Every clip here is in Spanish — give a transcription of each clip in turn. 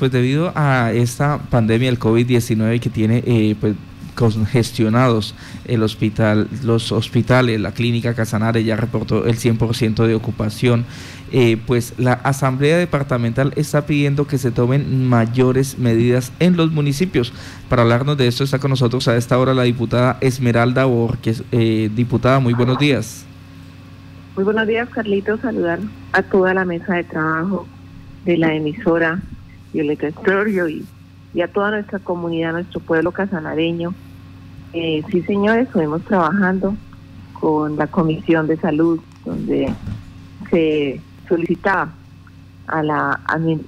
Pues debido a esta pandemia del COVID-19 que tiene eh, pues, congestionados el hospital, los hospitales, la clínica Casanare ya reportó el 100% de ocupación, eh, pues la Asamblea Departamental está pidiendo que se tomen mayores medidas en los municipios. Para hablarnos de esto está con nosotros a esta hora la diputada Esmeralda Borges. Eh, diputada, muy buenos días. Muy buenos días, Carlitos. Saludar a toda la mesa de trabajo de la emisora Violeta Estlorio y, y a toda nuestra comunidad, nuestro pueblo casanareño. Eh, sí, señores, estuvimos trabajando con la Comisión de Salud, donde se solicitaba a la,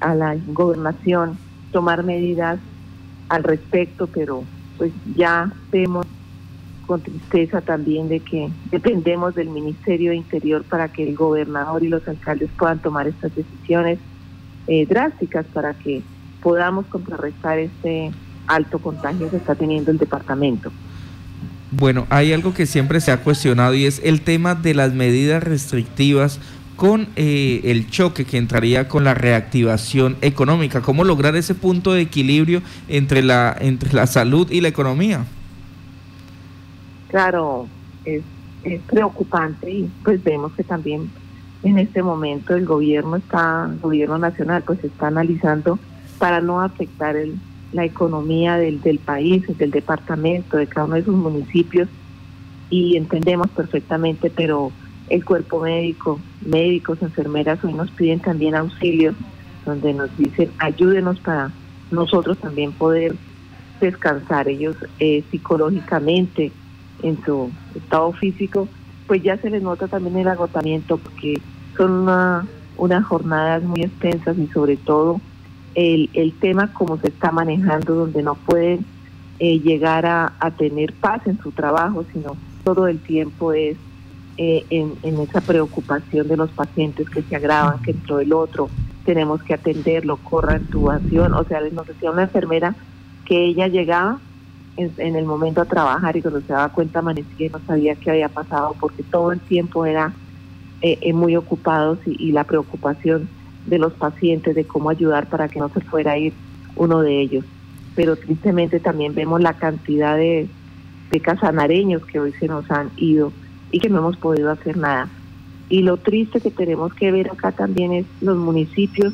a la gobernación tomar medidas al respecto, pero pues ya vemos con tristeza también de que dependemos del Ministerio de Interior para que el gobernador y los alcaldes puedan tomar estas decisiones eh, drásticas para que podamos contrarrestar este alto contagio que está teniendo el departamento. Bueno, hay algo que siempre se ha cuestionado y es el tema de las medidas restrictivas con eh, el choque que entraría con la reactivación económica. ¿Cómo lograr ese punto de equilibrio entre la, entre la salud y la economía? Claro, es, es preocupante y pues vemos que también en este momento el gobierno está, el gobierno nacional, pues está analizando para no afectar la economía del, del país, del departamento, de cada uno de sus municipios. Y entendemos perfectamente, pero el cuerpo médico, médicos, enfermeras hoy nos piden también auxilio, donde nos dicen ayúdenos para nosotros también poder descansar ellos eh, psicológicamente en su estado físico pues ya se les nota también el agotamiento porque son una, unas jornadas muy extensas y sobre todo el, el tema como se está manejando, donde no pueden eh, llegar a, tener paz en su trabajo, sino todo el tiempo es eh, en, en, esa preocupación de los pacientes que se agravan, que entró el otro, tenemos que atenderlo, corra intubación, o sea, nos decía una enfermera que ella llegaba en, el momento a trabajar y cuando se daba cuenta amanecía y no sabía qué había pasado porque todo el tiempo era eh, eh, muy ocupados y, la preocupación de los pacientes de cómo ayudar para que no se fuera a ir uno de ellos. Pero tristemente también vemos la cantidad de, de casanareños que hoy se nos han ido y que no hemos podido hacer nada. Y lo triste que tenemos que ver acá también es los municipios,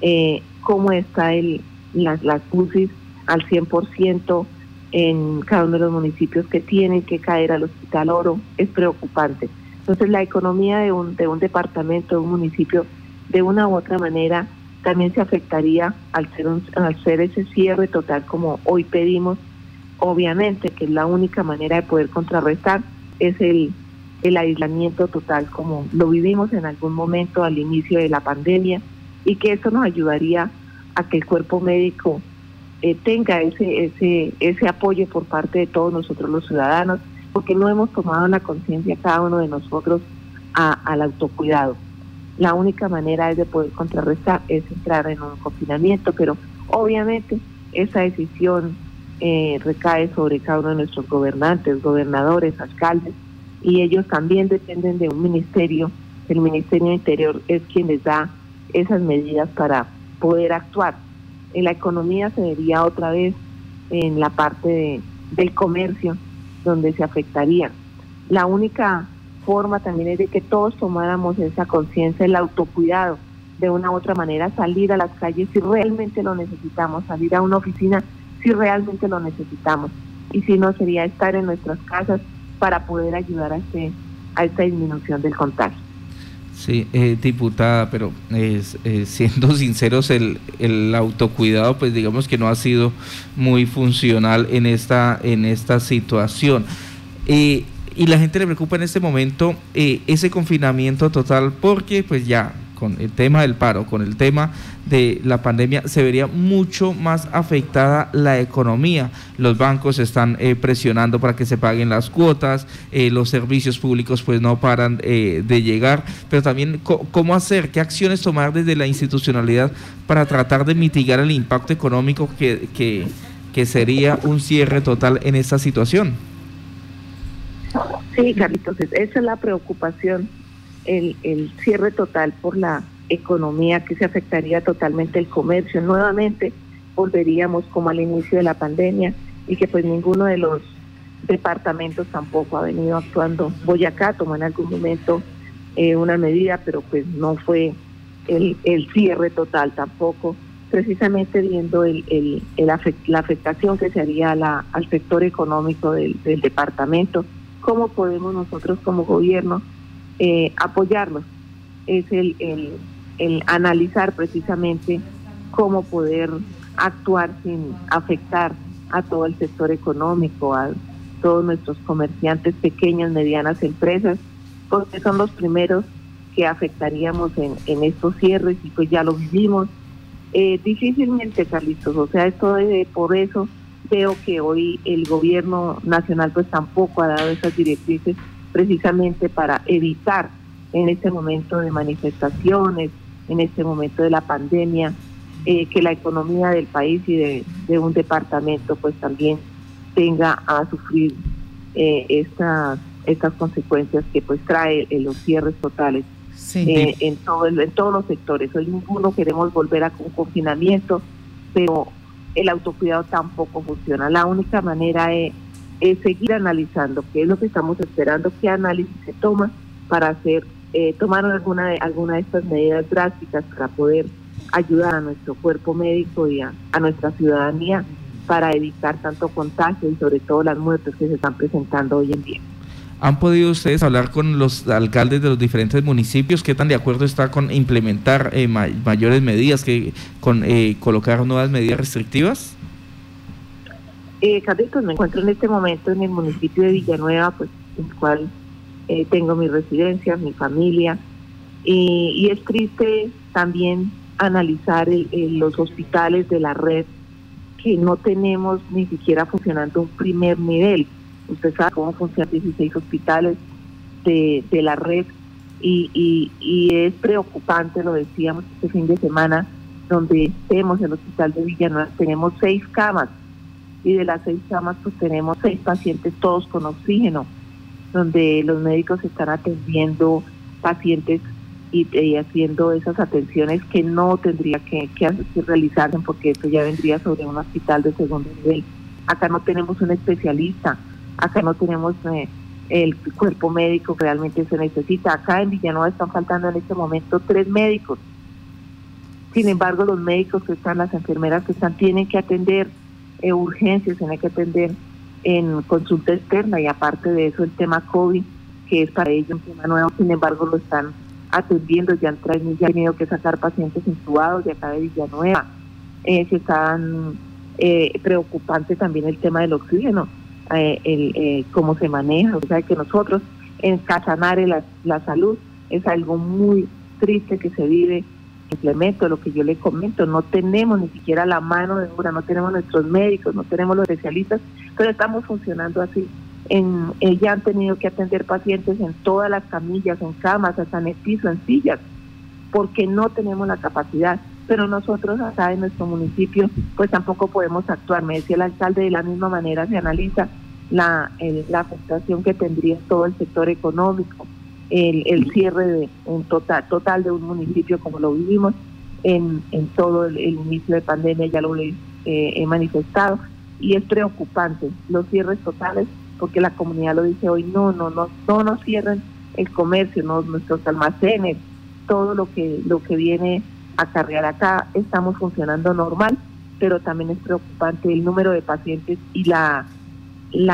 eh, cómo está el, las, las UCIs al 100%, en cada uno de los municipios que tienen que caer al Hospital Oro es preocupante. Entonces la economía de un, de un departamento, de un municipio, de una u otra manera también se afectaría al ser, al ser ese cierre total como hoy pedimos. Obviamente que la única manera de poder contrarrestar es el, el aislamiento total como lo vivimos en algún momento al inicio de la pandemia y que eso nos ayudaría a que el cuerpo médico eh, tenga ese, ese, ese apoyo por parte de todos nosotros los ciudadanos, porque no hemos tomado la conciencia cada uno de nosotros al autocuidado. La única manera es de poder contrarrestar es entrar en un confinamiento, pero obviamente esa decisión eh, recae sobre cada uno de nuestros gobernantes, gobernadores, alcaldes, y ellos también dependen de un ministerio. El Ministerio Interior es quien les da esas medidas para poder actuar en la economía se vería otra vez en la parte del comercio, donde se afectaría. La única forma también es de que todos tomáramos esa conciencia, el autocuidado, de una u otra manera salir a las calles si realmente lo necesitamos, salir a una oficina si realmente lo necesitamos. Y si no, sería estar en nuestras casas para poder ayudar a, este, a esta disminución del contagio. Sí, eh, diputada, pero eh, siendo sinceros, el, el, autocuidado, pues digamos que no ha sido muy funcional en esta, en esta situación. Eh, y la gente le preocupa en este momento ese confinamiento total porque pues ya con el tema del paro, con el tema de la pandemia, se vería mucho más afectada la economía. Los bancos están eh, presionando para que se paguen las cuotas, eh, los servicios públicos pues no paran eh, de llegar, pero también cómo hacer, qué acciones tomar desde la institucionalidad para tratar de mitigar el impacto económico que, que, que sería un cierre total en esta situación. Sí, Carlitos, esa es la preocupación el, cierre total por la economía, que se afectaría totalmente el comercio. Nuevamente volveríamos como al inicio de la pandemia y que pues ninguno de los departamentos tampoco ha venido actuando. Boyacá tomó en algún momento eh, una medida, pero pues no fue el, el cierre total tampoco, precisamente viendo el, el, la afectación que se haría la, al sector económico del, del, departamento, cómo podemos nosotros como gobierno eh, apoyarlos. Es el, el, analizar precisamente cómo poder actuar sin afectar a todo el sector económico, a todos nuestros comerciantes, pequeñas, medianas empresas, porque son los primeros que afectaríamos en, en estos cierres y pues ya lo vivimos. Eh, difícilmente, Carlitos, o sea, esto de, por eso veo que hoy el gobierno nacional pues tampoco ha dado esas directrices precisamente para evitar en este momento de manifestaciones, en este momento de la pandemia, eh, que la economía del país y de, de, un departamento pues también tenga a sufrir eh, estas estas consecuencias que pues trae los cierres totales eh, en, todo, en todos los sectores. Hoy ninguno queremos volver a un confinamiento, pero el autocuidado tampoco funciona. La única manera es, seguir analizando qué es lo que estamos esperando, qué análisis se toma para hacer eh, tomar alguna de, alguna de estas medidas drásticas para poder ayudar a nuestro cuerpo médico y a, a nuestra ciudadanía para evitar tanto contagio y sobre todo las muertes que se están presentando hoy en día. ¿Han podido ustedes hablar con los alcaldes de los diferentes municipios? ¿Qué tan de acuerdo está con implementar eh, mayores medidas, que con eh, colocar nuevas medidas restrictivas? Eh, me encuentro en este momento en el municipio de Villanueva, pues en el cual eh, tengo mi residencia, mi familia, y es triste también analizar los hospitales de la red que no tenemos ni siquiera funcionando un primer nivel. Usted sabe cómo funcionan 16 hospitales de, la red y, y, es preocupante, lo decíamos este fin de semana, donde tenemos el hospital de Villanueva, tenemos seis camas y de las seis camas pues tenemos seis pacientes todos con oxígeno, donde los médicos están atendiendo pacientes y, haciendo esas atenciones que no tendría que, que, que realizarse porque esto ya vendría sobre un hospital de segundo nivel. Acá no tenemos un especialista, Acá no tenemos eh, el cuerpo médico que realmente se necesita. Acá en Villanueva están faltando en este momento tres médicos. Sin embargo, los médicos que están, las enfermeras que están, tienen que atender eh, urgencias, tienen que atender en consulta externa y aparte de eso el tema COVID, que es para ellos un tema nuevo, sin embargo lo están atendiendo, ya han, tenido que sacar pacientes intubados de acá de Villanueva, eh, que están eh, preocupante también el tema del oxígeno eh, el, eh, cómo se maneja. O sea, que nosotros en Casanare la, la salud es algo muy triste que se vive. Implemento lo que yo le comento, no tenemos ni siquiera la mano de obra, no tenemos nuestros médicos, no tenemos los especialistas, pero estamos funcionando así. En, eh, ya han tenido que atender pacientes en todas las camillas, en camas, hasta en el piso, en sillas, porque no tenemos la capacidad pero nosotros acá en nuestro municipio pues tampoco podemos actuar. Me decía el alcalde, de la misma manera se analiza la, la afectación que tendría todo el sector económico, el, el cierre de un total, de un municipio como lo vivimos en, en todo el, inicio de pandemia, ya lo he, eh, he manifestado, y es preocupante los cierres totales porque la comunidad lo dice hoy, no, no, no, no nos cierren el comercio, nuestros almacenes, todo lo que, lo que viene a cargar acá, estamos funcionando normal, pero también es preocupante el número de pacientes y la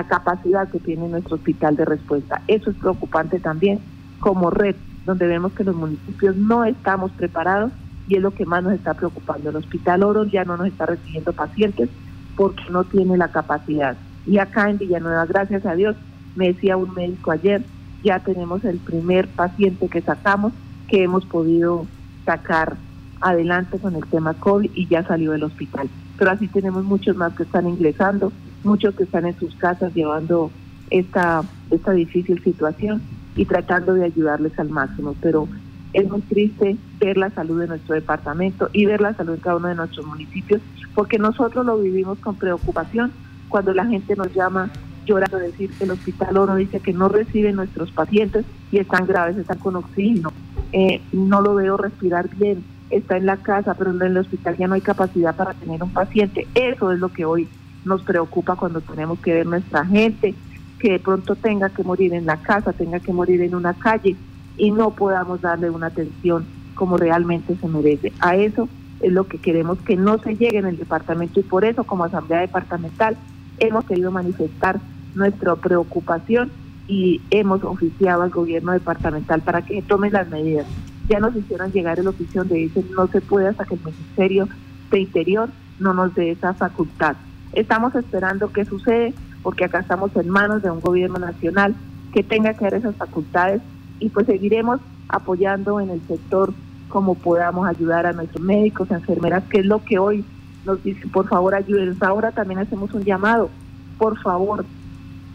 capacidad que tiene nuestro hospital de respuesta. Eso es preocupante también como red, donde vemos que los municipios no estamos preparados y es lo que más nos está preocupando. El Hospital Oro ya no nos está recibiendo pacientes porque no tiene la capacidad. Y acá en Villanueva, gracias a Dios, me decía un médico ayer, ya tenemos el primer paciente que sacamos, que hemos podido sacar adelante con el tema COVID y ya salió del hospital. Pero así tenemos muchos más que están ingresando, muchos que están en sus casas llevando esta, esta difícil situación y tratando de ayudarles al máximo. Pero es muy triste ver la salud de nuestro departamento y ver la salud de cada uno de nuestros municipios, porque nosotros lo vivimos con preocupación cuando la gente nos llama llorando decir que el Hospital Oro dice que no recibe nuestros pacientes y están graves, están con oxígeno. eh, no lo veo respirar bien, está en la casa, pero en el hospital ya no hay capacidad para tener un paciente. Eso es lo que hoy nos preocupa cuando tenemos que ver nuestra gente, que de pronto tenga que morir en la casa, tenga que morir en una calle y no podamos darle una atención como realmente se merece. A eso es lo que queremos que no se llegue en el departamento y por eso como Asamblea Departamental hemos querido manifestar nuestra preocupación y hemos oficiado al gobierno departamental para que tome las medidas. Ya nos hicieron llegar el oficio donde dicen no se puede hasta que el Ministerio de Interior no nos dé esa facultad. Estamos esperando qué sucede porque acá estamos en manos de un gobierno nacional que tenga que dar esas facultades y pues seguiremos apoyando en el sector como podamos ayudar a nuestros médicos, enfermeras, que es lo que hoy nos dicen, por favor ayuden. Ahora también hacemos un llamado, por favor,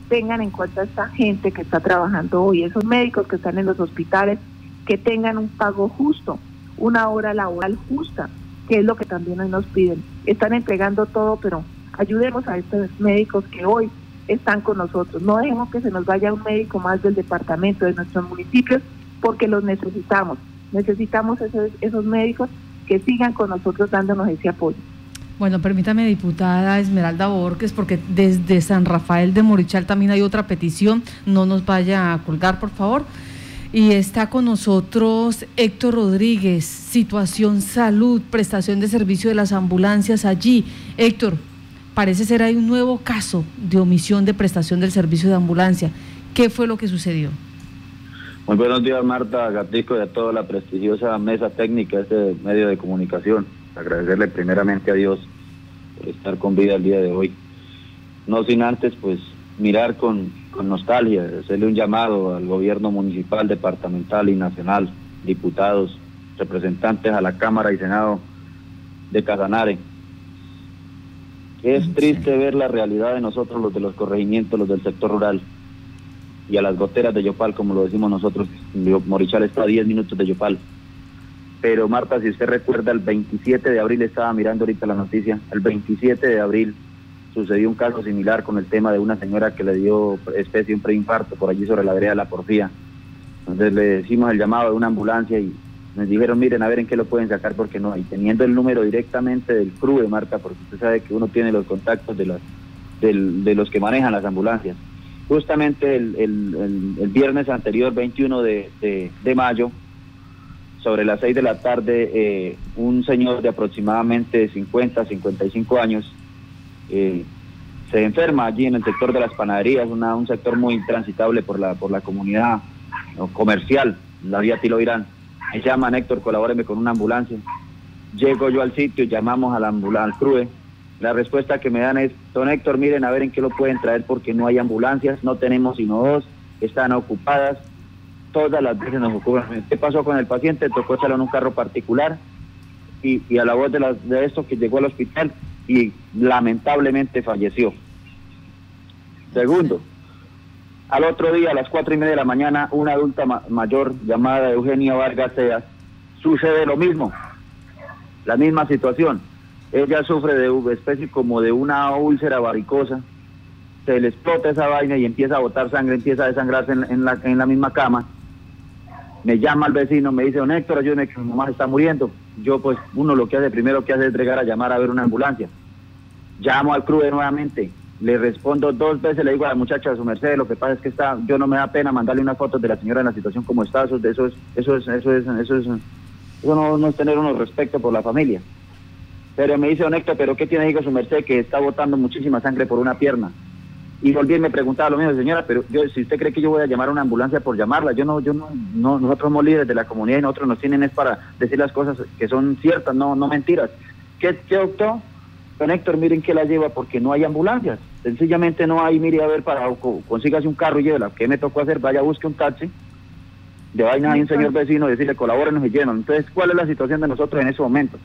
tengan en cuenta a esta gente que está trabajando hoy, esos médicos que están en los hospitales, que tengan un pago justo, una hora laboral justa, que es lo que también hoy nos piden. Están entregando todo, pero ayudemos a estos médicos que hoy están con nosotros. No dejemos que se nos vaya un médico más del departamento, de nuestros municipios, porque los necesitamos. Necesitamos esos, esos médicos que sigan con nosotros dándonos ese apoyo. Bueno, permítame, diputada Esmeralda Borges, porque desde San Rafael de Morichal también hay otra petición. No nos vaya a colgar, por favor. Y está con nosotros Héctor Rodríguez, situación salud, prestación de servicio de las ambulancias allí. Héctor, parece ser hay un nuevo caso de omisión de prestación del servicio de ambulancia. ¿Qué fue lo que sucedió? Muy buenos días, Marta Gatisco y a toda la prestigiosa mesa técnica de este medio de comunicación. Agradecerle primeramente a Dios por estar con vida el día de hoy. No sin antes, pues, mirar con, con nostalgia, hacerle un llamado al gobierno municipal, departamental y nacional, diputados, representantes a la Cámara y Senado de Casanare. Es triste ver la realidad de nosotros, los de los corregimientos, los del sector rural y a las goteras de Yopal, como lo decimos nosotros. Morichal está a 10 minutos de Yopal. Pero Marta, si usted recuerda, el 27 de abril estaba mirando ahorita la noticia, el 27 de abril sucedió un caso similar con el tema de una señora que le dio especie un preinfarto por allí sobre la vereda de la Porfía. Entonces le decimos el llamado de una ambulancia y nos dijeron, miren, a ver en qué lo pueden sacar porque no hay. Teniendo el número directamente del CRUE, Marta, porque usted sabe que uno tiene los contactos de, las, de los que manejan las ambulancias justamente el, viernes anterior, 21 de, mayo, sobre las 6 de la tarde, eh, un señor de aproximadamente 50, 55 años eh, se enferma allí en el sector de las panaderías, un sector muy transitable por la, por la comunidad comercial, la vía Tilo Irán. Me llaman, Héctor, colabóreme con una ambulancia. Llego yo al sitio, llamamos a la al CRUE, la respuesta que me dan es, don Héctor, miren a ver en qué lo pueden traer porque no hay ambulancias, no tenemos sino dos, están ocupadas, todas las veces nos ocupan. ¿Qué pasó con el paciente? Tocó echarlo en un carro particular y, a la voz de, de esto que llegó al hospital y lamentablemente falleció. Segundo, al otro día, a las cuatro y media de la mañana, una adulta mayor llamada Eugenia Vargas Seas, sucede lo mismo, la misma situación ella sufre de una especie como de una úlcera varicosa, se le explota esa vaina y empieza a botar sangre, empieza a desangrarse en, la, en la misma cama. Me llama el vecino, me dice, don Héctor, ayúdeme que mi mamá está muriendo. Yo pues uno lo que hace primero que hace es llegar a llamar a ver una ambulancia. Llamo al CRUE nuevamente, le respondo dos veces, le digo a la muchacha de su merced, lo que pasa es que está, yo no me da pena mandarle unas fotos de la señora en la situación como está, eso, eso es, eso es, eso es, eso es, eso no, es tener unos respeto por la familia. Pero me dice, don Héctor, ¿pero qué tiene hijo su merced que está botando muchísima sangre por una pierna? Y volví y me preguntaba lo mismo, señora, pero yo, si usted cree que yo voy a llamar a una ambulancia por llamarla, yo no, yo no, no, nosotros somos líderes de la comunidad y nosotros nos tienen es para decir las cosas que son ciertas, no, no mentiras. ¿Qué, qué doctor? Don Héctor, miren que la lleva porque no hay ambulancias. Sencillamente no hay, mire, a ver, para, consígase un carro y llévela. ¿Qué me tocó hacer? Vaya, busque un taxi. De vaina hay un señor vecino, decirle, colabórenos y llenan. Entonces, ¿cuál es la situación de nosotros en ese momento?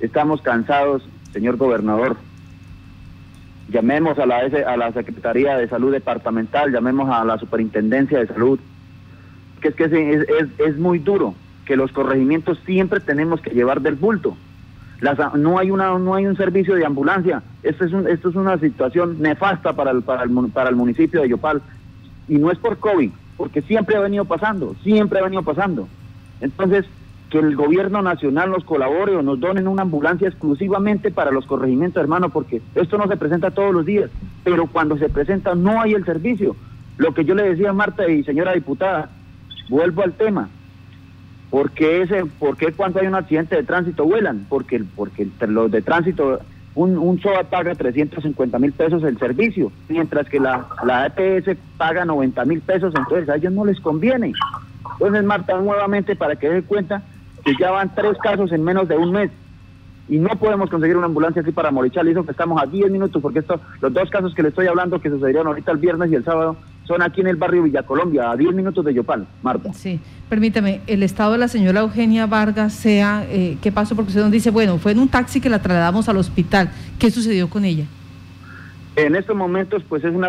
Estamos cansados, señor gobernador. Llamemos a la, a la Secretaría de Salud Departamental, llamemos a la Superintendencia de Salud, que es que es, es, muy duro, que los corregimientos siempre tenemos que llevar del bulto. No hay una no hay un servicio de ambulancia. Esto es, esto es una situación nefasta para el, para, el, para el municipio de Yopal. Y no es por COVID, porque siempre ha venido pasando, siempre ha venido pasando. Entonces, que el gobierno nacional nos colabore o nos donen una ambulancia exclusivamente para los corregimientos, hermano, porque esto no se presenta todos los días, pero cuando se presenta no hay el servicio. Lo que yo le decía a Marta y señora diputada, vuelvo al tema. ¿Por qué, ese, por cuando hay un accidente de tránsito vuelan? Porque, porque los de tránsito, un, un SOA paga 350 mil pesos el servicio, mientras que la, la EPS paga 90 mil pesos, entonces a ellos no les conviene. Entonces, Marta, nuevamente para que den cuenta que ya van tres casos en menos de un mes y no podemos conseguir una ambulancia aquí para Morichal, y que estamos a 10 minutos, porque esto, los dos casos que le estoy hablando que sucedieron ahorita el viernes y el sábado son aquí en el barrio Villa Colombia, a 10 minutos de Yopal, Marta. Sí, permítame, el estado de la señora Eugenia Vargas sea, eh, ¿qué pasó? Porque usted nos dice, bueno, fue en un taxi que la trasladamos al hospital, ¿qué sucedió con ella? En estos momentos, pues es una,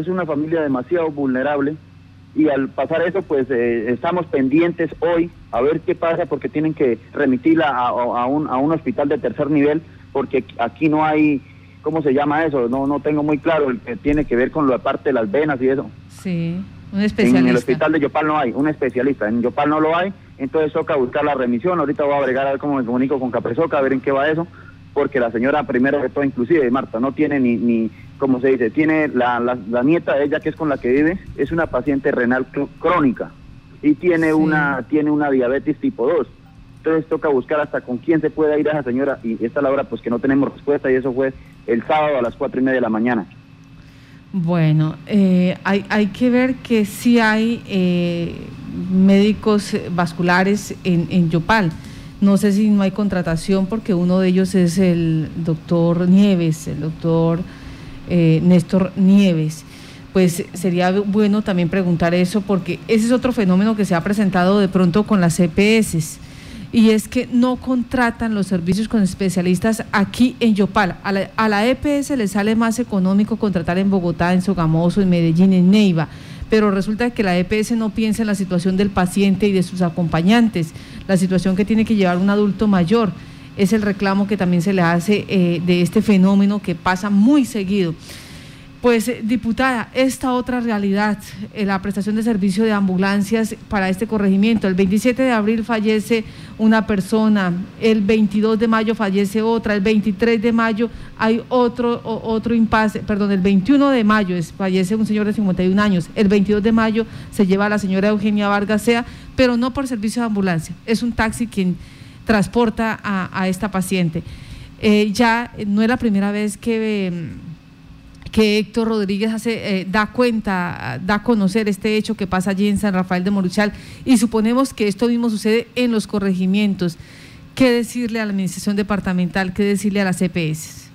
es una familia demasiado vulnerable, y al pasar eso, pues eh, estamos pendientes hoy a ver qué pasa porque tienen que remitirla a, a, un, a un hospital de tercer nivel porque aquí no hay, ¿cómo se llama eso? No no tengo muy claro, el que tiene que ver con la parte de las venas y eso. Sí, un especialista. En el hospital de Yopal no hay, un especialista, en Yopal no lo hay, entonces toca buscar la remisión, ahorita voy a agregar a ver cómo me comunico con Capresoca, a ver en qué va eso, porque la señora primero de todo, inclusive Marta, no tiene ni, ni como se dice, tiene la, la, nieta de ella, que es con la que vive, es una paciente renal crónica y tiene, una, tiene una diabetes tipo 2. Entonces toca buscar hasta con quién se puede ir a esa señora y esta es la hora pues que no tenemos respuesta y eso fue el sábado a las cuatro y media de la mañana. Bueno, eh, hay, hay que ver que sí hay eh, médicos vasculares en, en Yopal. No sé si no hay contratación porque uno de ellos es el doctor Nieves, el doctor eh, Néstor Nieves. Pues sería bueno también preguntar eso porque ese es otro fenómeno que se ha presentado de pronto con las EPS y es que no contratan los servicios con especialistas aquí en Yopal. A la, a EPS le sale más económico contratar en Bogotá, en Sogamoso, en Medellín, en Neiva, pero resulta que la EPS no piensa en la situación del paciente y de sus acompañantes, la situación que tiene que llevar un adulto mayor es el reclamo que también se le hace eh, de este fenómeno que pasa muy seguido. Pues, eh, diputada, esta otra realidad, eh, la prestación de servicio de ambulancias para este corregimiento. El 27 de abril fallece una persona, el 22 de mayo fallece otra, el 23 de mayo hay otro, otro impasse, perdón, el 21 de mayo fallece un señor de 51 años, el 22 de mayo se lleva a la señora Eugenia Vargas Sea, pero no por servicio de ambulancia, es un taxi quien transporta a, esta paciente. Eh, ya no es la primera vez que, mm, que Héctor Rodríguez hace, eh, da cuenta, da a conocer este hecho que pasa allí en San Rafael de Moruchal y suponemos que esto mismo sucede en los corregimientos. ¿Qué decirle a la administración departamental? ¿Qué decirle a las CPS?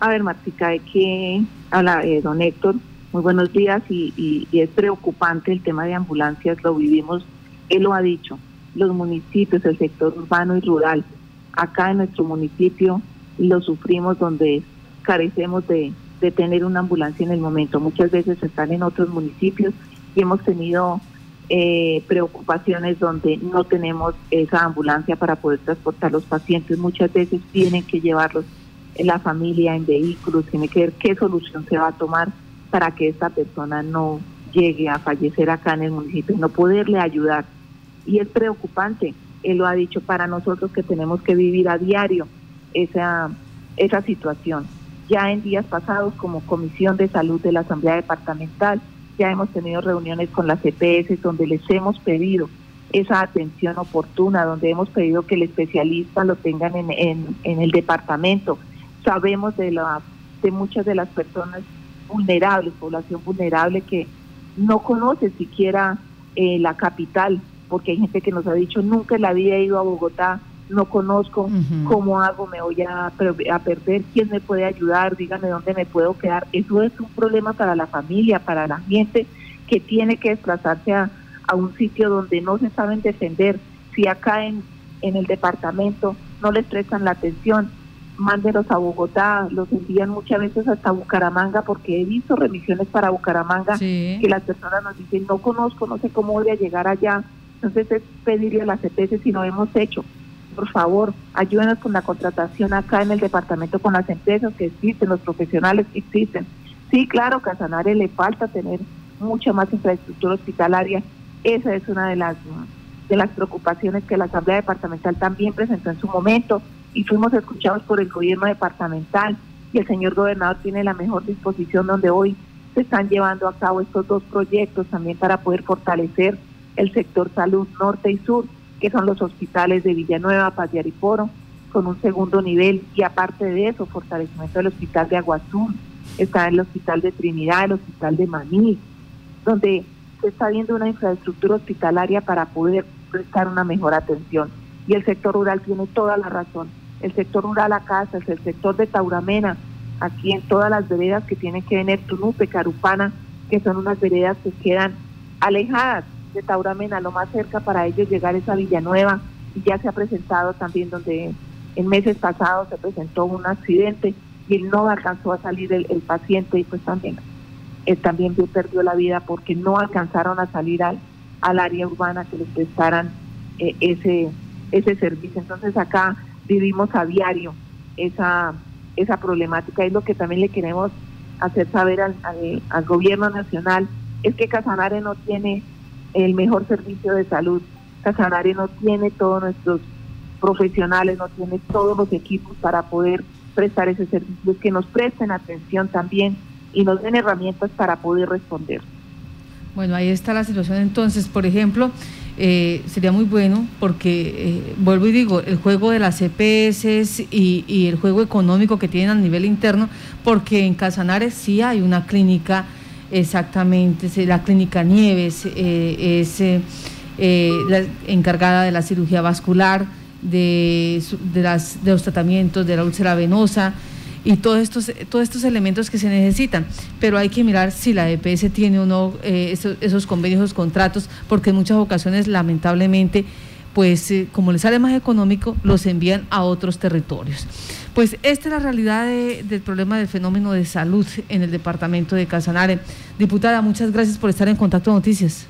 A ver, Martica, de que habla eh, don Héctor. Muy buenos días y es preocupante el tema de ambulancias, lo vivimos, él lo ha dicho, los municipios, el sector urbano y rural. Acá en nuestro municipio lo sufrimos donde carecemos de, tener una ambulancia en el momento. Muchas veces están en otros municipios y hemos tenido eh, preocupaciones donde no tenemos esa ambulancia para poder transportar los pacientes. Muchas veces tienen que llevarlos en la familia en vehículos, tiene que ver qué solución se va a tomar para que esta persona no llegue a fallecer acá en el municipio no poderle ayudar y es preocupante. Él lo ha dicho para nosotros que tenemos que vivir a diario esa, esa situación. Ya en días pasados, como Comisión de Salud de la Asamblea Departamental, ya hemos tenido reuniones con las EPS donde les hemos pedido esa atención oportuna, donde hemos pedido que el especialista lo tengan en, en, el departamento. Sabemos de, la, de muchas de las personas vulnerables, población vulnerable que no conoce siquiera eh, la capital, porque hay gente que nos ha dicho, nunca en la vida ido a Bogotá, no conozco cómo hago, me voy a, a, perder, quién me puede ayudar, dígame dónde me puedo quedar. Eso es un problema para la familia, para la gente que tiene que desplazarse a, un sitio donde no se saben defender. Si acá en, en el departamento no les prestan la atención, mándenos a Bogotá, los envían muchas veces hasta Bucaramanga, porque he visto remisiones para Bucaramanga que las personas nos dicen, no conozco, no sé cómo voy a llegar allá, entonces es pedirle a las EPS si no hemos hecho. Por favor, ayúdenos con la contratación acá en el departamento con las empresas que existen, los profesionales que existen. Sí, claro, a Sanare le falta tener mucha más infraestructura hospitalaria. Esa es una de las de las preocupaciones que la Asamblea Departamental también presentó en su momento y fuimos escuchados por el gobierno departamental y el señor gobernador tiene la mejor disposición donde hoy se están llevando a cabo estos dos proyectos también para poder fortalecer el sector salud norte y sur, que son los hospitales de Villanueva, Paz de Ariporo, con un segundo nivel y aparte de eso, fortalecimiento del hospital de Aguazú, está el hospital de Trinidad, el hospital de Maní, donde se está viendo una infraestructura hospitalaria para poder prestar una mejor atención. Y el sector rural tiene toda la razón. El sector rural acá es el sector de Tauramena, aquí en todas las veredas que tienen que venir Tunupe, Carupana, que son unas veredas que quedan alejadas de Tauramena, lo más cerca para ellos llegar es a Villanueva, y ya se ha presentado también donde en meses pasados se presentó un accidente y no alcanzó a salir el, paciente y pues también, él también perdió la vida porque no alcanzaron a salir al, al área urbana que les prestaran eh, ese, ese servicio. Entonces acá vivimos a diario esa, esa problemática. Es lo que también le queremos hacer saber al, al, gobierno nacional, es que Casanare no tiene el mejor servicio de salud. Casanare no tiene todos nuestros profesionales, no tiene todos los equipos para poder prestar ese servicio, que nos presten atención también y nos den herramientas para poder responder. Bueno, ahí está la situación. Entonces, por ejemplo, eh, sería muy bueno porque, eh, vuelvo y digo, el juego de las EPS y, el juego económico que tienen a nivel interno, porque en Casanares sí hay una clínica, exactamente, la clínica Nieves eh, es la encargada de la cirugía vascular, de, los tratamientos de la úlcera venosa, y todos estos, elementos que se necesitan. Pero hay que mirar si la EPS tiene o no eh, esos, convenios, esos contratos, porque en muchas ocasiones, lamentablemente, pues eh, como les sale más económico, los envían a otros territorios. Pues esta es la realidad del problema del fenómeno de salud en el departamento de Casanare. Diputada, muchas gracias por estar en Contacto Noticias.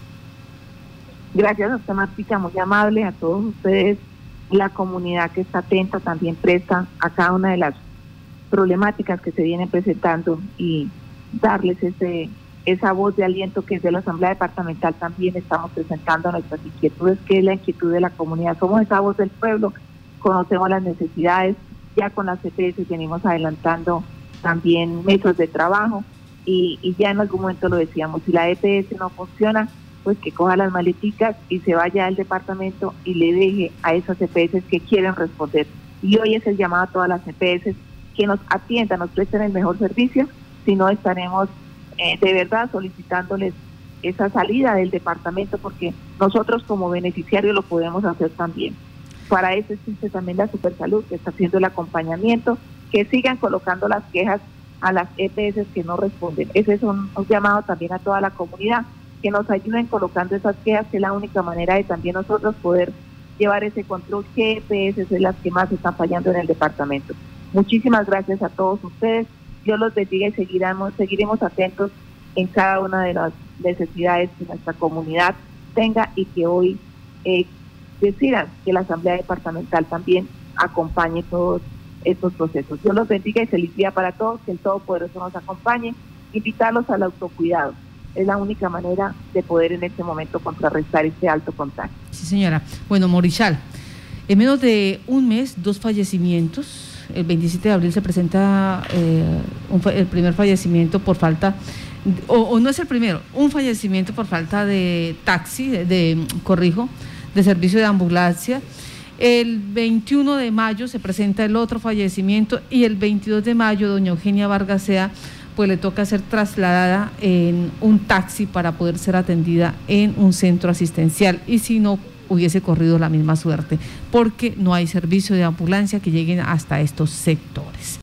Gracias a usted, Martica, muy amable, a todos ustedes, la comunidad que está atenta también presta a cada una de las problemáticas que se vienen presentando y darles ese esa voz de aliento que desde la Asamblea Departamental también estamos presentando nuestras inquietudes, que es la inquietud de la comunidad. Somos esa voz del pueblo, conocemos las necesidades, ya con las EPS venimos adelantando también métodos de trabajo y, y, ya en algún momento lo decíamos, si la EPS no funciona, pues que coja las maleticas y se vaya al departamento y le deje a esas EPS que quieren responder. Y hoy es el llamado a todas las EPS que nos atiendan, nos presten el mejor servicio, si no estaremos eh, de verdad solicitándoles esa salida del departamento porque nosotros como beneficiarios lo podemos hacer también. Para eso existe también la Supersalud que está haciendo el acompañamiento, que sigan colocando las quejas a las EPS que no responden. Ese es un, llamado también a toda la comunidad, que nos ayuden colocando esas quejas, que es la única manera de también nosotros poder llevar ese control, qué EPS es las que más están fallando en el departamento. Muchísimas gracias a todos ustedes. Dios los bendiga y seguiremos, seguiremos atentos en cada una de las necesidades que nuestra comunidad tenga y que hoy eh, decidan que la Asamblea Departamental también acompañe todos estos procesos. Dios los bendiga y feliz día para todos, que el Todopoderoso nos acompañe, invitarlos al autocuidado. Es la única manera de poder en este momento contrarrestar este alto contagio. Sí, señora. Bueno, Morichal, en menos de un mes, dos fallecimientos el 27 de abril se presenta eh, el primer fallecimiento por falta, o, no es el primero, un fallecimiento por falta de taxi, de, corrijo, de servicio de ambulancia. El 21 de mayo se presenta el otro fallecimiento y el 22 de mayo doña Eugenia Vargasea pues le toca ser trasladada en un taxi para poder ser atendida en un centro asistencial y si no hubiese corrido la misma suerte, porque no hay servicio de ambulancia que lleguen hasta estos sectores.